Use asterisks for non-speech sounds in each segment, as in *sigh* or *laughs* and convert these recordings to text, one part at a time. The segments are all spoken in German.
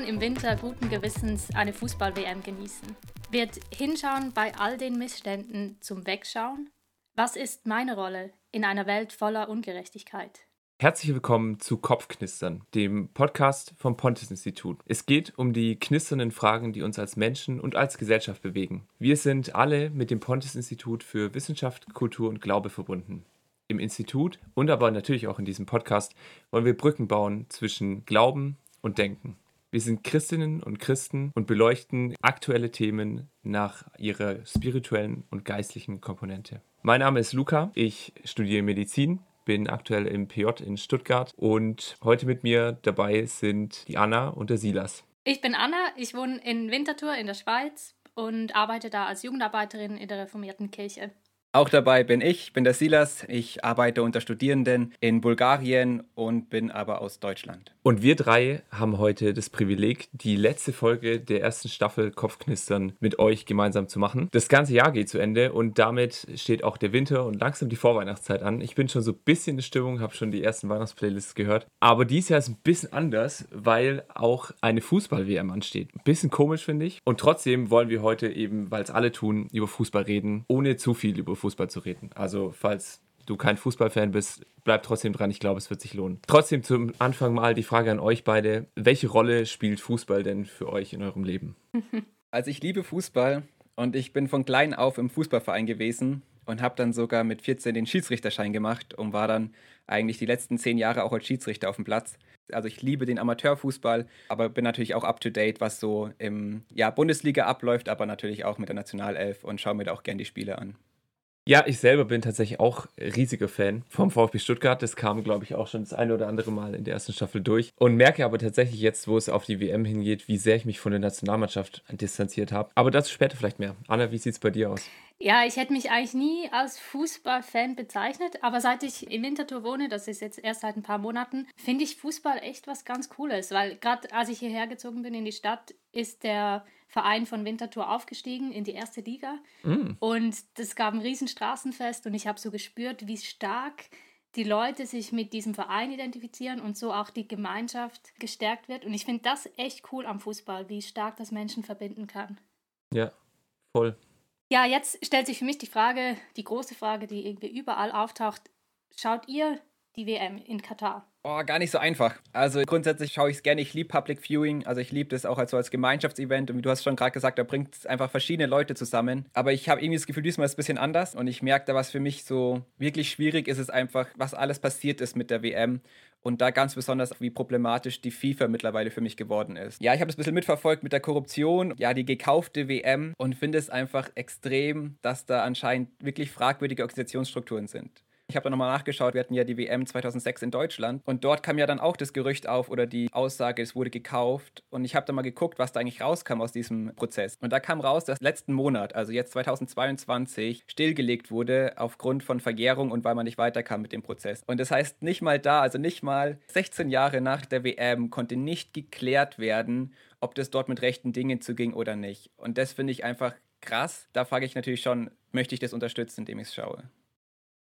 man im Winter guten Gewissens eine Fußball-WM genießen? Wird Hinschauen bei all den Missständen zum Wegschauen? Was ist meine Rolle in einer Welt voller Ungerechtigkeit? Herzlich willkommen zu Kopfknistern, dem Podcast vom Pontes Institut. Es geht um die knisternden Fragen, die uns als Menschen und als Gesellschaft bewegen. Wir sind alle mit dem Pontes Institut für Wissenschaft, Kultur und Glaube verbunden. Im Institut und aber natürlich auch in diesem Podcast wollen wir Brücken bauen zwischen Glauben und Denken. Wir sind Christinnen und Christen und beleuchten aktuelle Themen nach ihrer spirituellen und geistlichen Komponente. Mein Name ist Luca, ich studiere Medizin, bin aktuell im PJ in Stuttgart und heute mit mir dabei sind die Anna und der Silas. Ich bin Anna, ich wohne in Winterthur in der Schweiz und arbeite da als Jugendarbeiterin in der reformierten Kirche. Auch dabei bin ich, bin der Silas. Ich arbeite unter Studierenden in Bulgarien und bin aber aus Deutschland. Und wir drei haben heute das Privileg, die letzte Folge der ersten Staffel Kopfknistern mit euch gemeinsam zu machen. Das ganze Jahr geht zu Ende und damit steht auch der Winter und langsam die Vorweihnachtszeit an. Ich bin schon so ein bisschen in Stimmung, habe schon die ersten Weihnachtsplaylists gehört. Aber dieses Jahr ist ein bisschen anders, weil auch eine Fußball-WM ansteht. Ein bisschen komisch, finde ich. Und trotzdem wollen wir heute eben, weil es alle tun, über Fußball reden, ohne zu viel über Fußball zu reden. Also falls du kein Fußballfan bist, bleib trotzdem dran. Ich glaube, es wird sich lohnen. Trotzdem zum Anfang mal die Frage an euch beide. Welche Rolle spielt Fußball denn für euch in eurem Leben? *laughs* Also ich liebe Fußball und ich bin von klein auf im Fußballverein gewesen und habe dann sogar mit 14 den Schiedsrichterschein gemacht und war dann eigentlich die letzten zehn Jahre auch als Schiedsrichter auf dem Platz. Also ich liebe den Amateurfußball, aber bin natürlich auch up-to-date, was so im ja, Bundesliga abläuft, aber natürlich auch mit der Nationalelf und schaue mir da auch gern die Spiele an. Ja, ich selber bin tatsächlich auch riesiger Fan vom VfB Stuttgart. Das kam, glaube ich, auch schon das eine oder andere Mal in der ersten Staffel durch. Und merke aber tatsächlich jetzt, wo es auf die WM hingeht, wie sehr ich mich von der Nationalmannschaft distanziert habe. Aber dazu später vielleicht mehr. Anna, wie sieht es bei dir aus? Ja, ich hätte mich eigentlich nie als Fußballfan bezeichnet, aber seit ich im Winterthur wohne, das ist jetzt erst seit ein paar Monaten, finde ich Fußball echt was ganz Cooles, weil gerade als ich hierher gezogen bin in die Stadt, ist der Verein von Winterthur aufgestiegen in die erste Liga. Mm. Und das gab ein riesen Straßenfest und ich habe so gespürt, wie stark die Leute sich mit diesem Verein identifizieren und so auch die Gemeinschaft gestärkt wird. Und ich finde das echt cool am Fußball, wie stark das Menschen verbinden kann. Ja, voll. Ja, jetzt stellt sich für mich die Frage, die große Frage, die irgendwie überall auftaucht. Schaut ihr die WM in Katar? Oh, gar nicht so einfach. Also grundsätzlich schaue ich es gerne. Ich liebe Public Viewing. Also ich liebe das auch als, so als Gemeinschaftsevent. Und wie du hast schon gerade gesagt, da bringt es einfach verschiedene Leute zusammen. Aber ich habe irgendwie das Gefühl, diesmal ist es ein bisschen anders. Und ich merke da, was für mich so wirklich schwierig ist, ist einfach, was alles passiert ist mit der WM. Und da ganz besonders, wie problematisch die FIFA mittlerweile für mich geworden ist. Ja, ich habe es ein bisschen mitverfolgt mit der Korruption, ja, die gekaufte WM und finde es einfach extrem, dass da anscheinend wirklich fragwürdige Organisationsstrukturen sind. Ich habe da nochmal nachgeschaut, wir hatten ja die WM 2006 in Deutschland und dort kam ja dann auch das Gerücht auf oder die Aussage, es wurde gekauft und ich habe da mal geguckt, was da eigentlich rauskam aus diesem Prozess. Und da kam raus, dass letzten Monat, also jetzt 2022, stillgelegt wurde aufgrund von Vergärung und weil man nicht weiterkam mit dem Prozess. Und das heißt, nicht mal da, also nicht mal 16 Jahre nach der WM konnte nicht geklärt werden, ob das dort mit rechten Dingen zuging oder nicht. Und das finde ich einfach krass. Da frage ich natürlich schon, möchte ich das unterstützen, indem ich es schaue?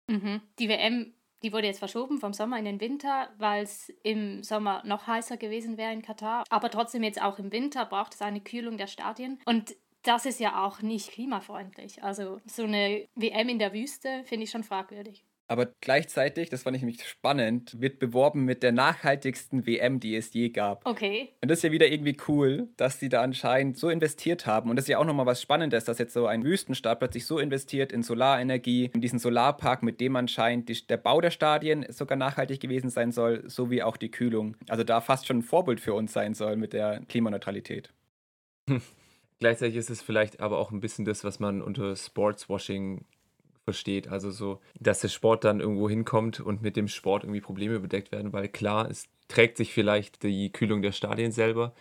Mhm. Die WM, die wurde jetzt verschoben vom Sommer in den Winter, weil es im Sommer noch heißer gewesen wäre in Katar. Aber trotzdem jetzt auch im Winter braucht es eine Kühlung der Stadien. Und das ist ja auch nicht klimafreundlich. Also so eine WM in der Wüste finde ich schon fragwürdig. Aber gleichzeitig, das fand ich nämlich spannend, wird beworben mit der nachhaltigsten WM, die es je gab. Okay. Und das ist ja wieder irgendwie cool, dass die da anscheinend so investiert haben. Und das ist ja auch nochmal was Spannendes, dass jetzt so ein Wüstenstaat plötzlich so investiert in Solarenergie, in diesen Solarpark, mit dem anscheinend die, der Bau der Stadien sogar nachhaltig gewesen sein soll, sowie auch die Kühlung. Also da fast schon ein Vorbild für uns sein soll mit der Klimaneutralität. Hm. Gleichzeitig ist es vielleicht aber auch ein bisschen das, was man unter Sportswashing versteht. Also so, dass der Sport dann irgendwo hinkommt und mit dem Sport irgendwie Probleme bedeckt werden, weil klar, es trägt sich vielleicht die Kühlung der Stadien selber.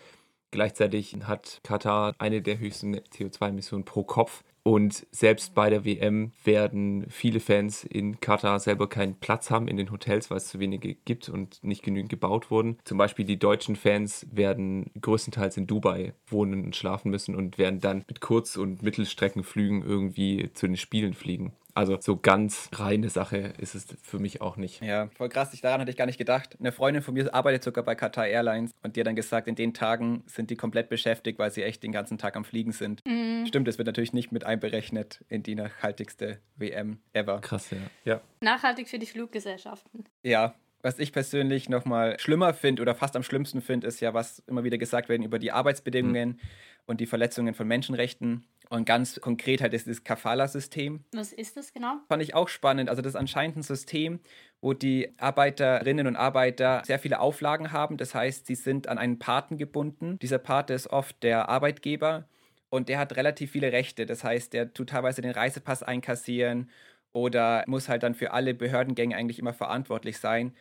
Gleichzeitig hat Katar eine der höchsten CO2-Emissionen pro Kopf. Und selbst bei der WM werden viele Fans in Katar selber keinen Platz haben in den Hotels, weil es zu wenige gibt und nicht genügend gebaut wurden. Zum Beispiel die deutschen Fans werden größtenteils in Dubai wohnen und schlafen müssen und werden dann mit Kurz- und Mittelstreckenflügen irgendwie zu den Spielen fliegen. Also so ganz reine Sache ist es für mich auch nicht. Ja, voll krass. Ich, daran hatte ich gar nicht gedacht. Eine Freundin von mir arbeitet sogar bei Qatar Airlines und die hat dann gesagt, in den Tagen sind die komplett beschäftigt, weil sie echt den ganzen Tag am Fliegen sind. Mhm. Stimmt, das wird natürlich nicht mit einberechnet in die nachhaltigste WM ever. Krass, ja. ja. Nachhaltig für die Fluggesellschaften. Ja, was ich persönlich nochmal schlimmer finde oder fast am schlimmsten finde, ist ja, was immer wieder gesagt wird über die Arbeitsbedingungen mhm. und die Verletzungen von Menschenrechten. Und ganz konkret halt ist das Kafala-System. Was ist das genau? Fand ich auch spannend. Also das ist anscheinend ein System, wo die Arbeiterinnen und Arbeiter sehr viele Auflagen haben. Das heißt, sie sind an einen Paten gebunden. Dieser Pate ist oft der Arbeitgeber und der hat relativ viele Rechte. Das heißt, der tut teilweise den Reisepass einkassieren oder muss halt dann für alle Behördengänge eigentlich immer verantwortlich sein.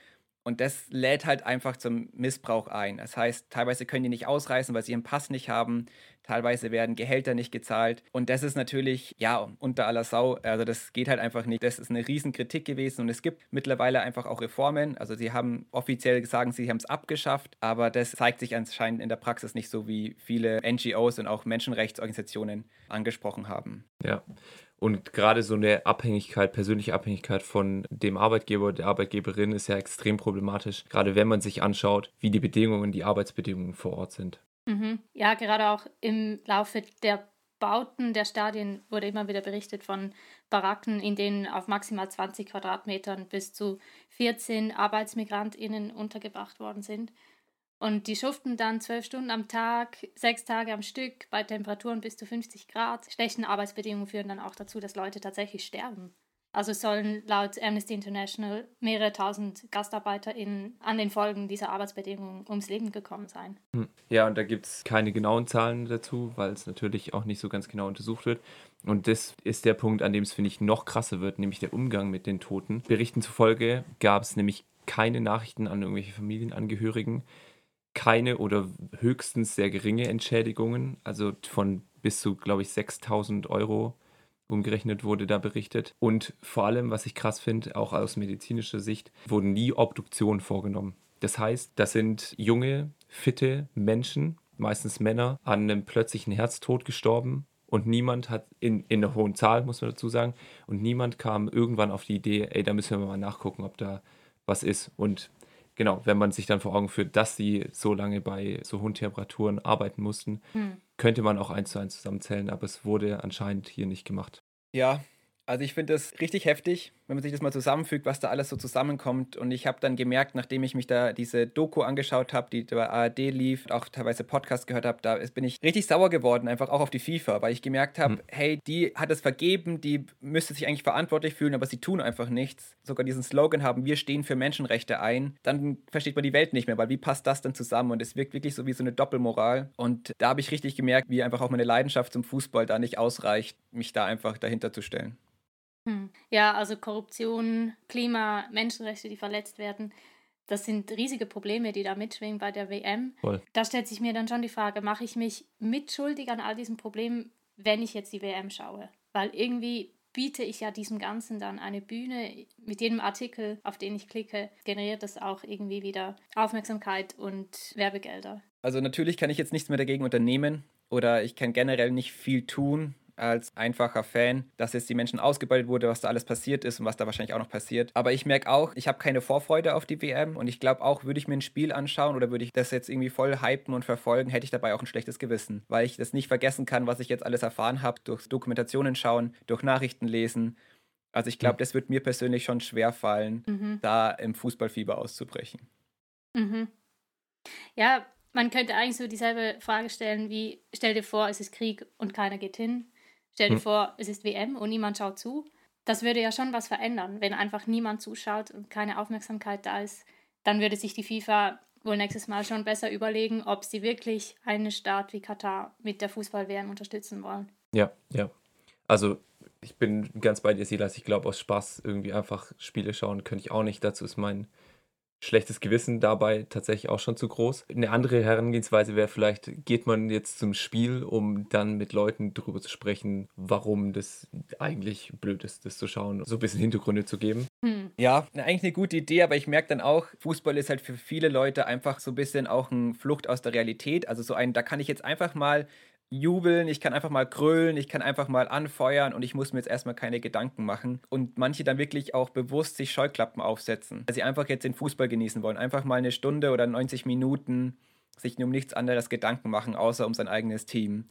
Und das lädt halt einfach zum Missbrauch ein. Das heißt, teilweise können die nicht ausreisen, weil sie ihren Pass nicht haben. Teilweise werden Gehälter nicht gezahlt. Und das ist natürlich, ja, unter aller Sau. Also das geht halt einfach nicht. Das ist eine Riesenkritik gewesen. Und es gibt mittlerweile einfach auch Reformen. Also sie haben offiziell gesagt, sie haben es abgeschafft. Aber das zeigt sich anscheinend in der Praxis nicht so, wie viele NGOs und auch Menschenrechtsorganisationen angesprochen haben. Ja. Und gerade so eine Abhängigkeit, persönliche Abhängigkeit von dem Arbeitgeber, der Arbeitgeberin ist ja extrem problematisch, gerade wenn man sich anschaut, wie die Bedingungen, die Arbeitsbedingungen vor Ort sind. Mhm. Ja, gerade auch im Laufe der Bauten der Stadien wurde immer wieder berichtet von Baracken, in denen auf maximal 20 Quadratmetern bis zu 14 ArbeitsmigrantInnen untergebracht worden sind. Und die schuften dann zwölf Stunden am Tag, sechs Tage am Stück bei Temperaturen bis zu 50 Grad. Schlechten Arbeitsbedingungen führen dann auch dazu, dass Leute tatsächlich sterben. Also sollen laut Amnesty International mehrere tausend GastarbeiterInnen an den Folgen dieser Arbeitsbedingungen ums Leben gekommen sein. Hm. Ja, und da gibt es keine genauen Zahlen dazu, weil es natürlich auch nicht so ganz genau untersucht wird. Und das ist der Punkt, an dem es, finde ich, noch krasser wird, nämlich der Umgang mit den Toten. Berichten zufolge gab es nämlich keine Nachrichten an irgendwelche Familienangehörigen, keine oder höchstens sehr geringe Entschädigungen, also von bis zu, glaube ich, 6000 Euro umgerechnet wurde da berichtet. Und vor allem, was ich krass finde, auch aus medizinischer Sicht, wurden nie Obduktionen vorgenommen. Das heißt, das sind junge, fitte Menschen, meistens Männer, an einem plötzlichen Herztod gestorben. Und niemand hat, in, in einer hohen Zahl muss man dazu sagen, und niemand kam irgendwann auf die Idee, ey, da müssen wir mal nachgucken, ob da was ist. Und genau, wenn man sich dann vor Augen führt, dass sie so lange bei so hohen Temperaturen arbeiten mussten, hm. könnte man auch eins zu eins zusammenzählen, aber es wurde anscheinend hier nicht gemacht. Ja, also ich finde das richtig heftig, wenn man sich das mal zusammenfügt, was da alles so zusammenkommt. Und ich habe dann gemerkt, nachdem ich mich da diese Doku angeschaut habe, die bei ARD lief, auch teilweise Podcast gehört habe, da bin ich richtig sauer geworden, einfach auch auf die FIFA, weil ich gemerkt habe, mhm. hey, die hat es vergeben, die müsste sich eigentlich verantwortlich fühlen, aber sie tun einfach nichts. Sogar diesen Slogan haben, wir stehen für Menschenrechte ein. Dann versteht man die Welt nicht mehr, weil wie passt das denn zusammen? Und es wirkt wirklich so wie so eine Doppelmoral. Und da habe ich richtig gemerkt, wie einfach auch meine Leidenschaft zum Fußball da nicht ausreicht, mich da einfach dahinter zu stellen. Hm. Ja, also Korruption, Klima, Menschenrechte, die verletzt werden, das sind riesige Probleme, die da mitschwingen bei der WM. Voll. Da stellt sich mir dann schon die Frage, mache ich mich mitschuldig an all diesen Problemen, wenn ich jetzt die WM schaue? Weil irgendwie biete ich ja diesem Ganzen dann eine Bühne. Mit jedem Artikel, auf den ich klicke, generiert das auch irgendwie wieder Aufmerksamkeit und Werbegelder. Also natürlich kann ich jetzt nichts mehr dagegen unternehmen oder ich kann generell nicht viel tun, als einfacher Fan, dass jetzt die Menschen ausgebildet wurde, was da alles passiert ist und was da wahrscheinlich auch noch passiert. Aber ich merke auch, ich habe keine Vorfreude auf die WM und ich glaube auch, würde ich mir ein Spiel anschauen oder würde ich das jetzt irgendwie voll hypen und verfolgen, hätte ich dabei auch ein schlechtes Gewissen, weil ich das nicht vergessen kann, was ich jetzt alles erfahren habe, durch Dokumentationen schauen, durch Nachrichten lesen. Also ich glaube, mhm. das wird mir persönlich schon schwer fallen, mhm. da im Fußballfieber auszubrechen. Mhm. Ja, man könnte eigentlich so dieselbe Frage stellen wie, stell dir vor, es ist Krieg und keiner geht hin. Stell dir hm. vor, es ist WM und niemand schaut zu. Das würde ja schon was verändern, wenn einfach niemand zuschaut und keine Aufmerksamkeit da ist. Dann würde sich die FIFA wohl nächstes Mal schon besser überlegen, ob sie wirklich einen Staat wie Katar mit der Fußball-WM unterstützen wollen. Ja, ja. Also ich bin ganz bei dir, Silas. Ich glaube, aus Spaß irgendwie einfach Spiele schauen könnte ich auch nicht. Dazu ist mein schlechtes Gewissen dabei tatsächlich auch schon zu groß. Eine andere Herangehensweise wäre vielleicht, geht man jetzt zum Spiel, um dann mit Leuten darüber zu sprechen, warum das eigentlich blöd ist, das zu schauen, so ein bisschen Hintergründe zu geben. Hm. Ja, eigentlich eine gute Idee, aber ich merke dann auch, Fußball ist halt für viele Leute einfach so ein bisschen auch eine Flucht aus der Realität. Also so ein, da kann ich jetzt einfach mal jubeln, ich kann einfach mal krölen, ich kann einfach mal anfeuern und ich muss mir jetzt erstmal keine Gedanken machen. Und manche dann wirklich auch bewusst sich Scheuklappen aufsetzen, weil sie einfach jetzt den Fußball genießen wollen. Einfach mal eine Stunde oder 90 Minuten sich um nichts anderes Gedanken machen, außer um sein eigenes Team.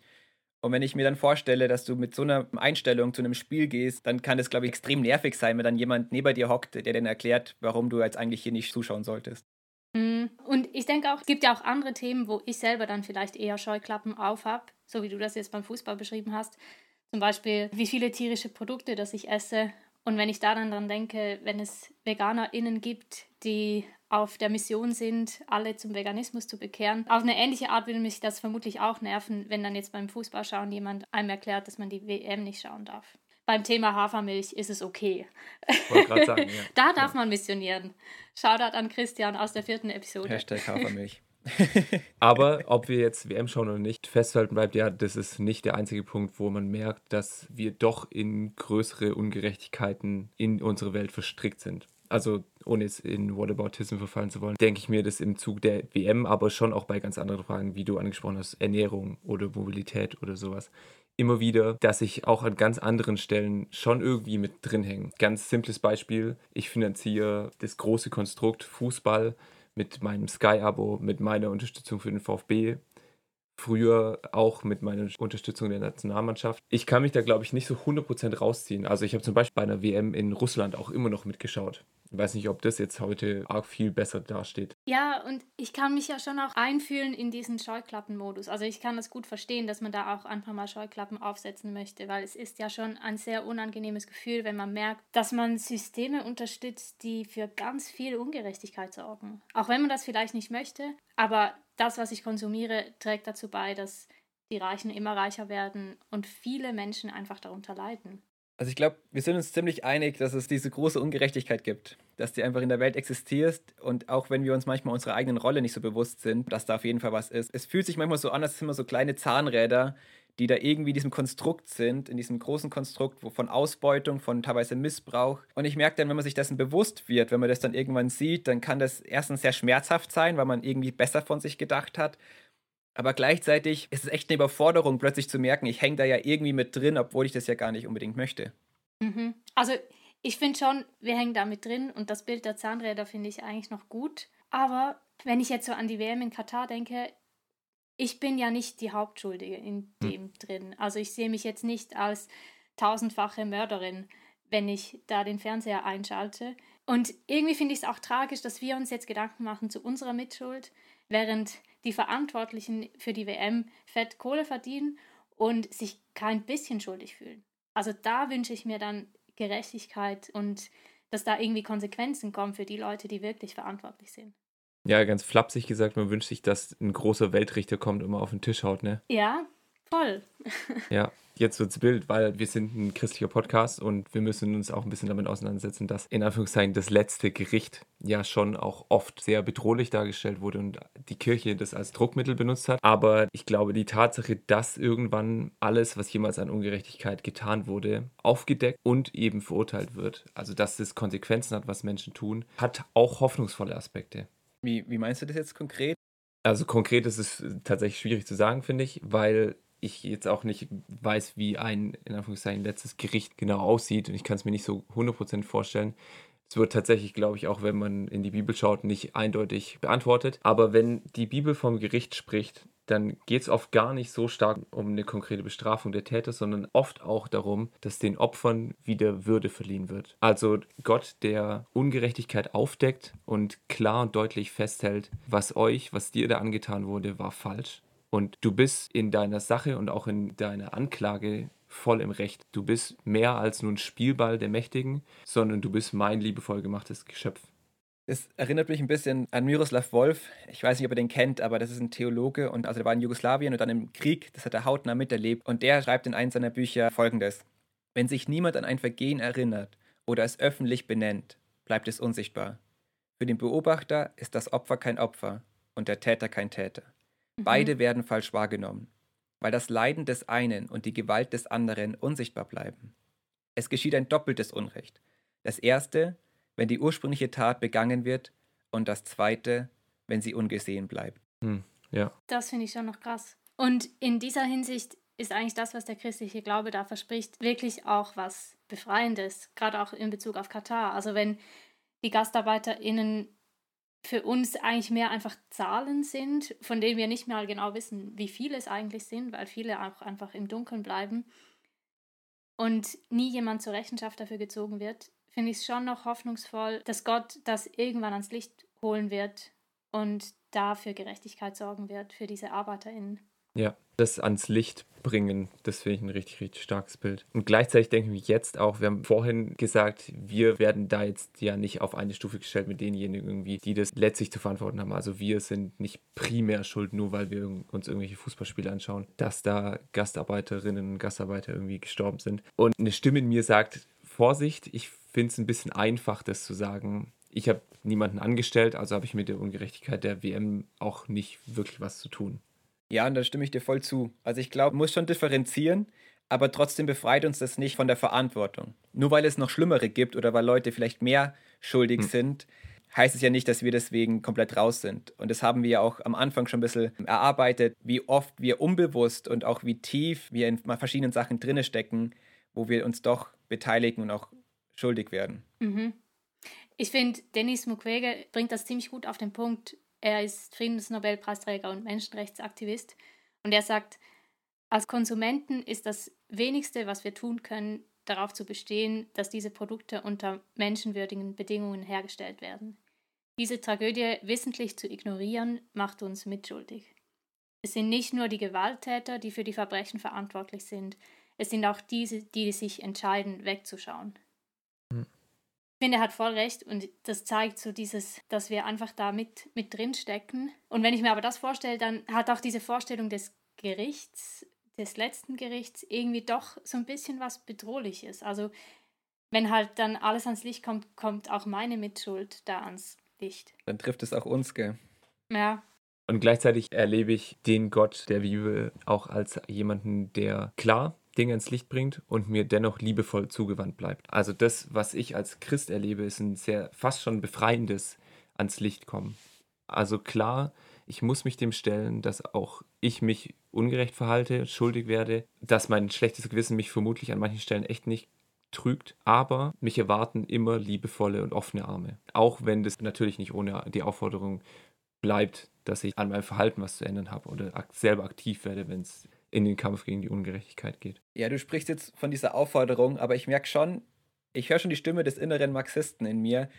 Und wenn ich mir dann vorstelle, dass du mit so einer Einstellung zu einem Spiel gehst, dann kann das, glaube ich, extrem nervig sein, wenn dann jemand neben dir hockt, der dann erklärt, warum du jetzt eigentlich hier nicht zuschauen solltest. Mhm. Und ich denke auch, es gibt ja auch andere Themen, wo ich selber dann vielleicht eher Scheuklappen auf habe, so wie du das jetzt beim Fußball beschrieben hast. Zum Beispiel, wie viele tierische Produkte, das ich esse. Und wenn ich da dann dran denke, wenn es VeganerInnen gibt, die auf der Mission sind, alle zum Veganismus zu bekehren. Auf eine ähnliche Art würde mich das vermutlich auch nerven, wenn dann jetzt beim Fußballschauen jemand einem erklärt, dass man die WM nicht schauen darf. Beim Thema Hafermilch ist es okay. Sagen, ja. *laughs* da darf ja. man missionieren. Shoutout an Christian aus der vierten Episode. Hashtag Hafermilch. *laughs* Aber ob wir jetzt WM schauen oder nicht, festhalten bleibt ja, das ist nicht der einzige Punkt, wo man merkt, dass wir doch in größere Ungerechtigkeiten in unsere Welt verstrickt sind. Also ohne jetzt in Whataboutism verfallen zu wollen, denke ich mir das im Zug der WM, aber schon auch bei ganz anderen Fragen, wie du angesprochen hast, Ernährung oder Mobilität oder sowas immer wieder, dass ich auch an ganz anderen Stellen schon irgendwie mit drin hänge. Ganz simples Beispiel, ich finanziere das große Konstrukt Fußball mit meinem Sky-Abo, mit meiner Unterstützung für den VfB, früher auch mit meiner Unterstützung der Nationalmannschaft. Ich kann mich da, glaube ich, nicht so 100% rausziehen. Also ich habe zum Beispiel bei einer WM in Russland auch immer noch mitgeschaut. Ich weiß nicht, ob das jetzt heute arg viel besser dasteht. Ja, und ich kann mich ja schon auch einfühlen in diesen Scheuklappenmodus. Also ich kann das gut verstehen, dass man da auch einfach mal Scheuklappen aufsetzen möchte, weil es ist ja schon ein sehr unangenehmes Gefühl, wenn man merkt, dass man Systeme unterstützt, die für ganz viel Ungerechtigkeit sorgen. Auch wenn man das vielleicht nicht möchte, aber das, was ich konsumiere, trägt dazu bei, dass die Reichen immer reicher werden und viele Menschen einfach darunter leiden. Also ich glaube, wir sind uns ziemlich einig, dass es diese große Ungerechtigkeit gibt, dass die einfach in der Welt existiert und auch wenn wir uns manchmal unserer eigenen Rolle nicht so bewusst sind, dass da auf jeden Fall was ist. Es fühlt sich manchmal so an, als sind immer so kleine Zahnräder, die da irgendwie in diesem Konstrukt sind, in diesem großen Konstrukt von Ausbeutung, von teilweise Missbrauch. Und ich merke dann, wenn man sich dessen bewusst wird, wenn man das dann irgendwann sieht, dann kann das erstens sehr schmerzhaft sein, weil man irgendwie besser von sich gedacht hat. Aber gleichzeitig ist es echt eine Überforderung, plötzlich zu merken, ich hänge da ja irgendwie mit drin, obwohl ich das ja gar nicht unbedingt möchte. Mhm. Also ich finde schon, wir hängen da mit drin und das Bild der Zahnräder finde ich eigentlich noch gut. Aber wenn ich jetzt so an die WM in Katar denke, ich bin ja nicht die Hauptschuldige in hm. dem hm. drin. Also ich sehe mich jetzt nicht als tausendfache Mörderin, wenn ich da den Fernseher einschalte. Und irgendwie finde ich es auch tragisch, dass wir uns jetzt Gedanken machen zu unserer Mitschuld, während die Verantwortlichen für die WM fett Kohle verdienen und sich kein bisschen schuldig fühlen. Also da wünsche ich mir dann Gerechtigkeit und dass da irgendwie Konsequenzen kommen für die Leute, die wirklich verantwortlich sind. Ja, ganz flapsig gesagt, man wünscht sich, dass ein großer Weltrichter kommt und mal auf den Tisch haut, ne? Ja, voll. ja, *laughs* jetzt wird's Bild, weil wir sind ein christlicher Podcast und wir müssen uns auch ein bisschen damit auseinandersetzen, dass in Anführungszeichen das letzte Gericht ja schon auch oft sehr bedrohlich dargestellt wurde und die Kirche das als Druckmittel benutzt hat. Aber ich glaube, die Tatsache, dass irgendwann alles, was jemals an Ungerechtigkeit getan wurde, aufgedeckt und eben verurteilt wird, also dass es Konsequenzen hat, was Menschen tun, hat auch hoffnungsvolle Aspekte. Wie, wie meinst du das jetzt konkret? Also konkret ist es tatsächlich schwierig zu sagen, finde ich, weil ich jetzt auch nicht weiß, wie ein, in Anführungszeichen, letztes Gericht genau aussieht und ich kann es mir nicht so 100% vorstellen. Es wird tatsächlich, glaube ich, auch wenn man in die Bibel schaut, nicht eindeutig beantwortet. Aber wenn die Bibel vom Gericht spricht, dann geht es oft gar nicht so stark um eine konkrete Bestrafung der Täter, sondern oft auch darum, dass den Opfern wieder Würde verliehen wird. Also Gott, der Ungerechtigkeit aufdeckt und klar und deutlich festhält, was euch, was dir da angetan wurde, war falsch. Und du bist in deiner Sache und auch in deiner Anklage voll im Recht. Du bist mehr als nur ein Spielball der Mächtigen, sondern du bist mein liebevoll gemachtes Geschöpf. Es erinnert mich ein bisschen an Miroslav Wolf. Ich weiß nicht, ob ihr den kennt, aber das ist ein Theologe und also der war in Jugoslawien und dann im Krieg, das hat er hautnah miterlebt. Und der schreibt in einem seiner Bücher folgendes: Wenn sich niemand an ein Vergehen erinnert oder es öffentlich benennt, bleibt es unsichtbar. Für den Beobachter ist das Opfer kein Opfer und der Täter kein Täter. Mhm. Beide werden falsch wahrgenommen, weil das Leiden des einen und die Gewalt des anderen unsichtbar bleiben. Es geschieht ein doppeltes Unrecht. Das erste, wenn die ursprüngliche Tat begangen wird und das zweite, wenn sie ungesehen bleibt. Hm, ja. Das finde ich schon noch krass. Und in dieser Hinsicht ist eigentlich das, was der christliche Glaube da verspricht, wirklich auch was Befreiendes, gerade auch in Bezug auf Katar. Also wenn die GastarbeiterInnen für uns eigentlich mehr einfach Zahlen sind, von denen wir nicht mehr genau wissen, wie viele es eigentlich sind, weil viele auch einfach im Dunkeln bleiben und nie jemand zur Rechenschaft dafür gezogen wird, finde ich es schon noch hoffnungsvoll, dass Gott das irgendwann ans Licht holen wird und dafür Gerechtigkeit sorgen wird für diese ArbeiterInnen. Ja, das ans Licht bringen, das finde ich ein richtig, richtig starkes Bild. Und gleichzeitig denke ich jetzt auch, wir haben vorhin gesagt, wir werden da jetzt ja nicht auf eine Stufe gestellt mit denjenigen irgendwie, die das letztlich zu verantworten haben. Also wir sind nicht primär schuld, nur weil wir uns irgendwelche Fußballspiele anschauen, dass da Gastarbeiterinnen und Gastarbeiter irgendwie gestorben sind. Und eine Stimme in mir sagt, Vorsicht, ich finde es ein bisschen einfach, das zu sagen. Ich habe niemanden angestellt, also habe ich mit der Ungerechtigkeit der WM auch nicht wirklich was zu tun. Ja, und da stimme ich dir voll zu. Also ich glaube, man muss schon differenzieren, aber trotzdem befreit uns das nicht von der Verantwortung. Nur weil es noch Schlimmere gibt oder weil Leute vielleicht mehr schuldig hm. sind, heißt es ja nicht, dass wir deswegen komplett raus sind. Und das haben wir ja auch am Anfang schon ein bisschen erarbeitet, wie oft wir unbewusst und auch wie tief wir in verschiedenen Sachen drinne stecken, wo wir uns doch beteiligen und auch schuldig werden. Mhm. Ich finde, Dennis Mukwege bringt das ziemlich gut auf den Punkt, er ist Friedensnobelpreisträger und Menschenrechtsaktivist. Und er sagt, als Konsumenten ist das wenigste, was wir tun können, darauf zu bestehen, dass diese Produkte unter menschenwürdigen Bedingungen hergestellt werden. Diese Tragödie wissentlich zu ignorieren, macht uns mitschuldig. Es sind nicht nur die Gewalttäter, die für die Verbrechen verantwortlich sind, es sind auch diese, die sich entscheiden, wegzuschauen finde, er hat voll recht und das zeigt so dieses, dass wir einfach da mit, mit drin stecken. Und wenn ich mir aber das vorstelle, dann hat auch diese Vorstellung des Gerichts, des letzten Gerichts, irgendwie doch so ein bisschen was Bedrohliches. Also wenn halt dann alles ans Licht kommt, kommt auch meine Mitschuld da ans Licht. Dann trifft es auch uns, gell? Ja. Und gleichzeitig erlebe ich den Gott der Bibel auch als jemanden, der klar Dinge ins Licht bringt und mir dennoch liebevoll zugewandt bleibt. Also das, was ich als Christ erlebe, ist ein sehr fast schon befreiendes ans Licht kommen. Also klar, ich muss mich dem stellen, dass auch ich mich ungerecht verhalte, schuldig werde, dass mein schlechtes Gewissen mich vermutlich an manchen Stellen echt nicht trügt, aber mich erwarten immer liebevolle und offene Arme. Auch wenn das natürlich nicht ohne die Aufforderung bleibt, dass ich an meinem Verhalten was zu ändern habe oder selber aktiv werde, wenn es in den Kampf gegen die Ungerechtigkeit geht. Ja, du sprichst jetzt von dieser Aufforderung, aber ich merke schon, ich höre schon die Stimme des inneren Marxisten in mir,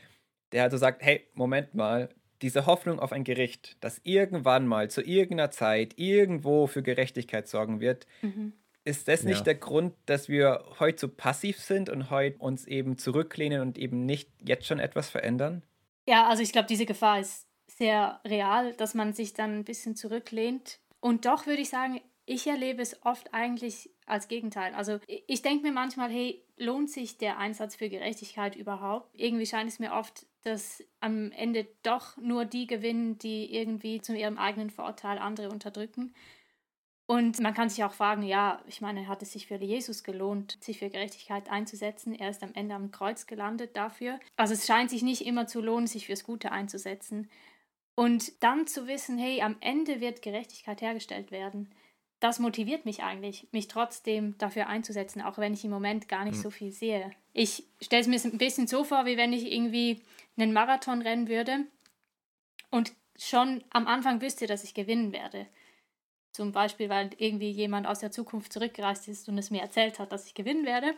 der halt so sagt, hey, Moment mal, diese Hoffnung auf ein Gericht, das irgendwann mal zu irgendeiner Zeit irgendwo für Gerechtigkeit sorgen wird, mhm. ist das nicht ja. der Grund, dass wir heute so passiv sind und heute uns eben zurücklehnen und eben nicht jetzt schon etwas verändern? Ja, also ich glaube, diese Gefahr ist sehr real, dass man sich dann ein bisschen zurücklehnt. Und doch würde ich sagen, ich erlebe es oft eigentlich als Gegenteil. Also ich denke mir manchmal, hey, lohnt sich der Einsatz für Gerechtigkeit überhaupt? Irgendwie scheint es mir oft, dass am Ende doch nur die gewinnen, die irgendwie zu ihrem eigenen Vorteil andere unterdrücken. Und man kann sich auch fragen, ja, ich meine, hat es sich für Jesus gelohnt, sich für Gerechtigkeit einzusetzen? Er ist am Ende am Kreuz gelandet dafür. Also es scheint sich nicht immer zu lohnen, sich fürs Gute einzusetzen. Und dann zu wissen, hey, am Ende wird Gerechtigkeit hergestellt werden das motiviert mich eigentlich, mich trotzdem dafür einzusetzen, auch wenn ich im Moment gar nicht mhm. so viel sehe. Ich stelle es mir ein bisschen so vor, wie wenn ich irgendwie einen Marathon rennen würde und schon am Anfang wüsste, dass ich gewinnen werde. Zum Beispiel, weil irgendwie jemand aus der Zukunft zurückgereist ist und es mir erzählt hat, dass ich gewinnen werde.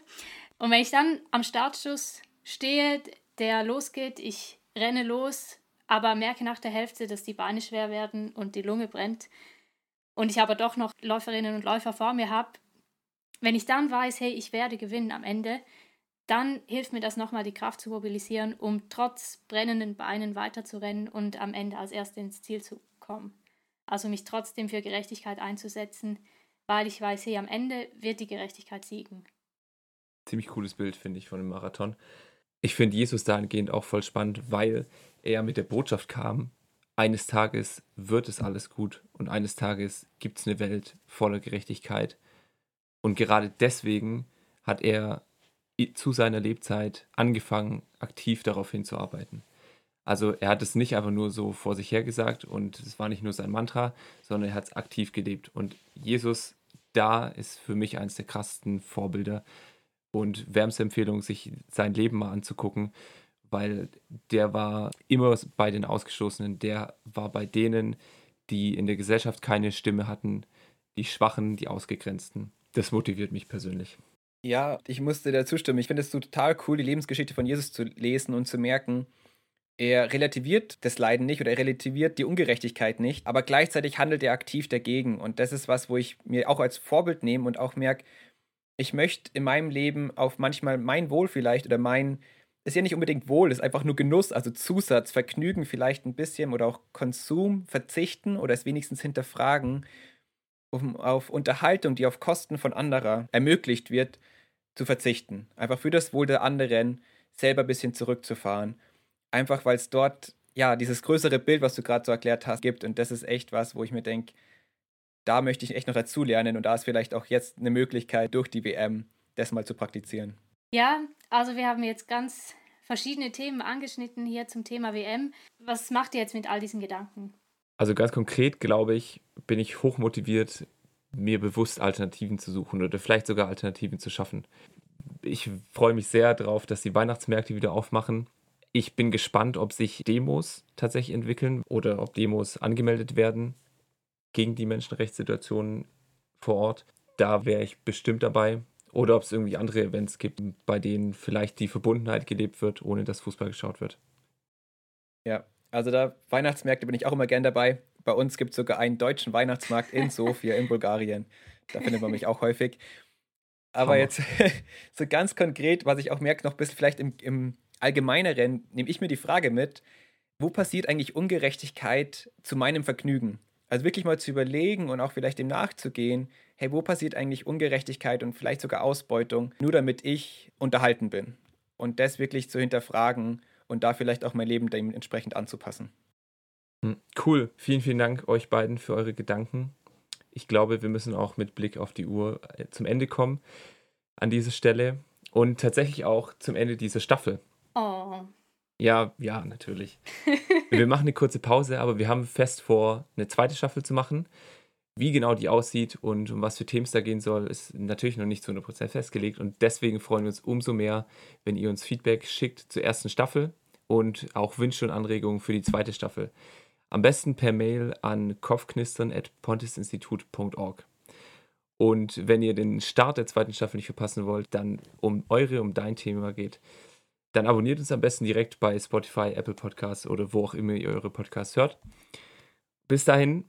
Und wenn ich dann am Startschuss stehe, der losgeht, ich renne los, aber merke nach der Hälfte, dass die Beine schwer werden und die Lunge brennt, und ich aber doch noch Läuferinnen und Läufer vor mir habe, wenn ich dann weiß, hey, ich werde gewinnen am Ende, dann hilft mir das nochmal, die Kraft zu mobilisieren, um trotz brennenden Beinen weiterzurennen und am Ende als Erste ins Ziel zu kommen. Also mich trotzdem für Gerechtigkeit einzusetzen, weil ich weiß, hey, am Ende wird die Gerechtigkeit siegen. Ziemlich cooles Bild, finde ich, von dem Marathon. Ich finde Jesus dahingehend auch voll spannend, weil er mit der Botschaft kam, eines Tages wird es alles gut und eines Tages gibt es eine Welt voller Gerechtigkeit. Und gerade deswegen hat er zu seiner Lebzeit angefangen, aktiv darauf hinzuarbeiten. Also er hat es nicht einfach nur so vor sich her gesagt und es war nicht nur sein Mantra, sondern er hat es aktiv gelebt. Und Jesus da ist für mich eines der krassesten Vorbilder und wärmste Empfehlung, sich sein Leben mal anzugucken, weil der war immer bei den Ausgestoßenen, der war bei denen, die in der Gesellschaft keine Stimme hatten, die Schwachen, die Ausgegrenzten. Das motiviert mich persönlich. Ja, ich musste da zustimmen. Ich finde es so total cool, die Lebensgeschichte von Jesus zu lesen und zu merken, er relativiert das Leiden nicht oder er relativiert die Ungerechtigkeit nicht, aber gleichzeitig handelt er aktiv dagegen. Und das ist was, wo ich mir auch als Vorbild nehme und auch merke, ich möchte in meinem Leben auf manchmal mein Wohl vielleicht oder mein, ist ja nicht unbedingt Wohl, ist einfach nur Genuss, also Zusatz, Vergnügen vielleicht ein bisschen oder auch Konsum verzichten oder es wenigstens hinterfragen, um auf Unterhaltung, die auf Kosten von anderer ermöglicht wird, zu verzichten. Einfach für das Wohl der anderen selber ein bisschen zurückzufahren einfach weil es dort ja dieses größere Bild, was du gerade so erklärt hast, gibt. Und das ist echt was, wo ich mir denke, da möchte ich echt noch dazulernen und da ist vielleicht auch jetzt eine Möglichkeit durch die WM, das mal zu praktizieren. Ja, also wir haben jetzt ganz verschiedene Themen angeschnitten hier zum Thema WM. Was macht ihr jetzt mit all diesen Gedanken? Also ganz konkret, glaube ich, bin ich hochmotiviert, mir bewusst Alternativen zu suchen oder vielleicht sogar Alternativen zu schaffen. Ich freue mich sehr darauf, dass die Weihnachtsmärkte wieder aufmachen. Ich bin gespannt, ob sich Demos tatsächlich entwickeln oder ob Demos angemeldet werden gegen die Menschenrechtssituation vor Ort. Da wäre ich bestimmt dabei. Oder ob es irgendwie andere Events gibt, bei denen vielleicht die Verbundenheit gelebt wird, ohne dass Fußball geschaut wird. Ja, also da Weihnachtsmärkte bin ich auch immer gern dabei. Bei uns gibt es sogar einen deutschen Weihnachtsmarkt in *laughs* Sofia in Bulgarien. Da findet man mich auch häufig. Aber Hammer. jetzt *laughs* so ganz konkret, was ich auch merke, noch ein bisschen vielleicht im, im allgemeineren nehme ich mir die Frage mit, wo passiert eigentlich Ungerechtigkeit zu meinem Vergnügen? Also wirklich mal zu überlegen und auch vielleicht dem nachzugehen, hey, wo passiert eigentlich Ungerechtigkeit und vielleicht sogar Ausbeutung, nur damit ich unterhalten bin? Und das wirklich zu hinterfragen und da vielleicht auch mein Leben dementsprechend anzupassen. Hm, cool. Vielen, vielen Dank euch beiden für eure Gedanken. Ich glaube, wir müssen auch mit Blick auf die Uhr äh, zum Ende kommen an dieser Stelle und tatsächlich auch zum Ende dieser Staffel. Oh. Ja, ja, natürlich. *laughs* wir machen eine kurze Pause, aber wir haben fest vor, eine zweite Staffel zu machen. Wie genau die aussieht und um was für Themen es da gehen soll, ist natürlich noch nicht zu 100% festgelegt. Und deswegen freuen wir uns umso mehr, wenn ihr uns Feedback schickt zur ersten Staffel und auch Wünsche und Anregungen für die zweite Staffel. Am besten per Mail an kopfknistern.pontisinstitut.org. Und wenn ihr den Start der zweiten Staffel nicht verpassen wollt, dann um eure, um dein Thema geht, dann abonniert uns am besten direkt bei Spotify, Apple Podcasts oder wo auch immer ihr eure Podcasts hört. Bis dahin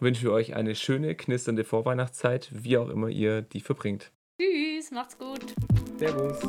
wünschen wir euch eine schöne, knisternde Vorweihnachtszeit, wie auch immer ihr die verbringt. Tschüss, macht's gut. Servus.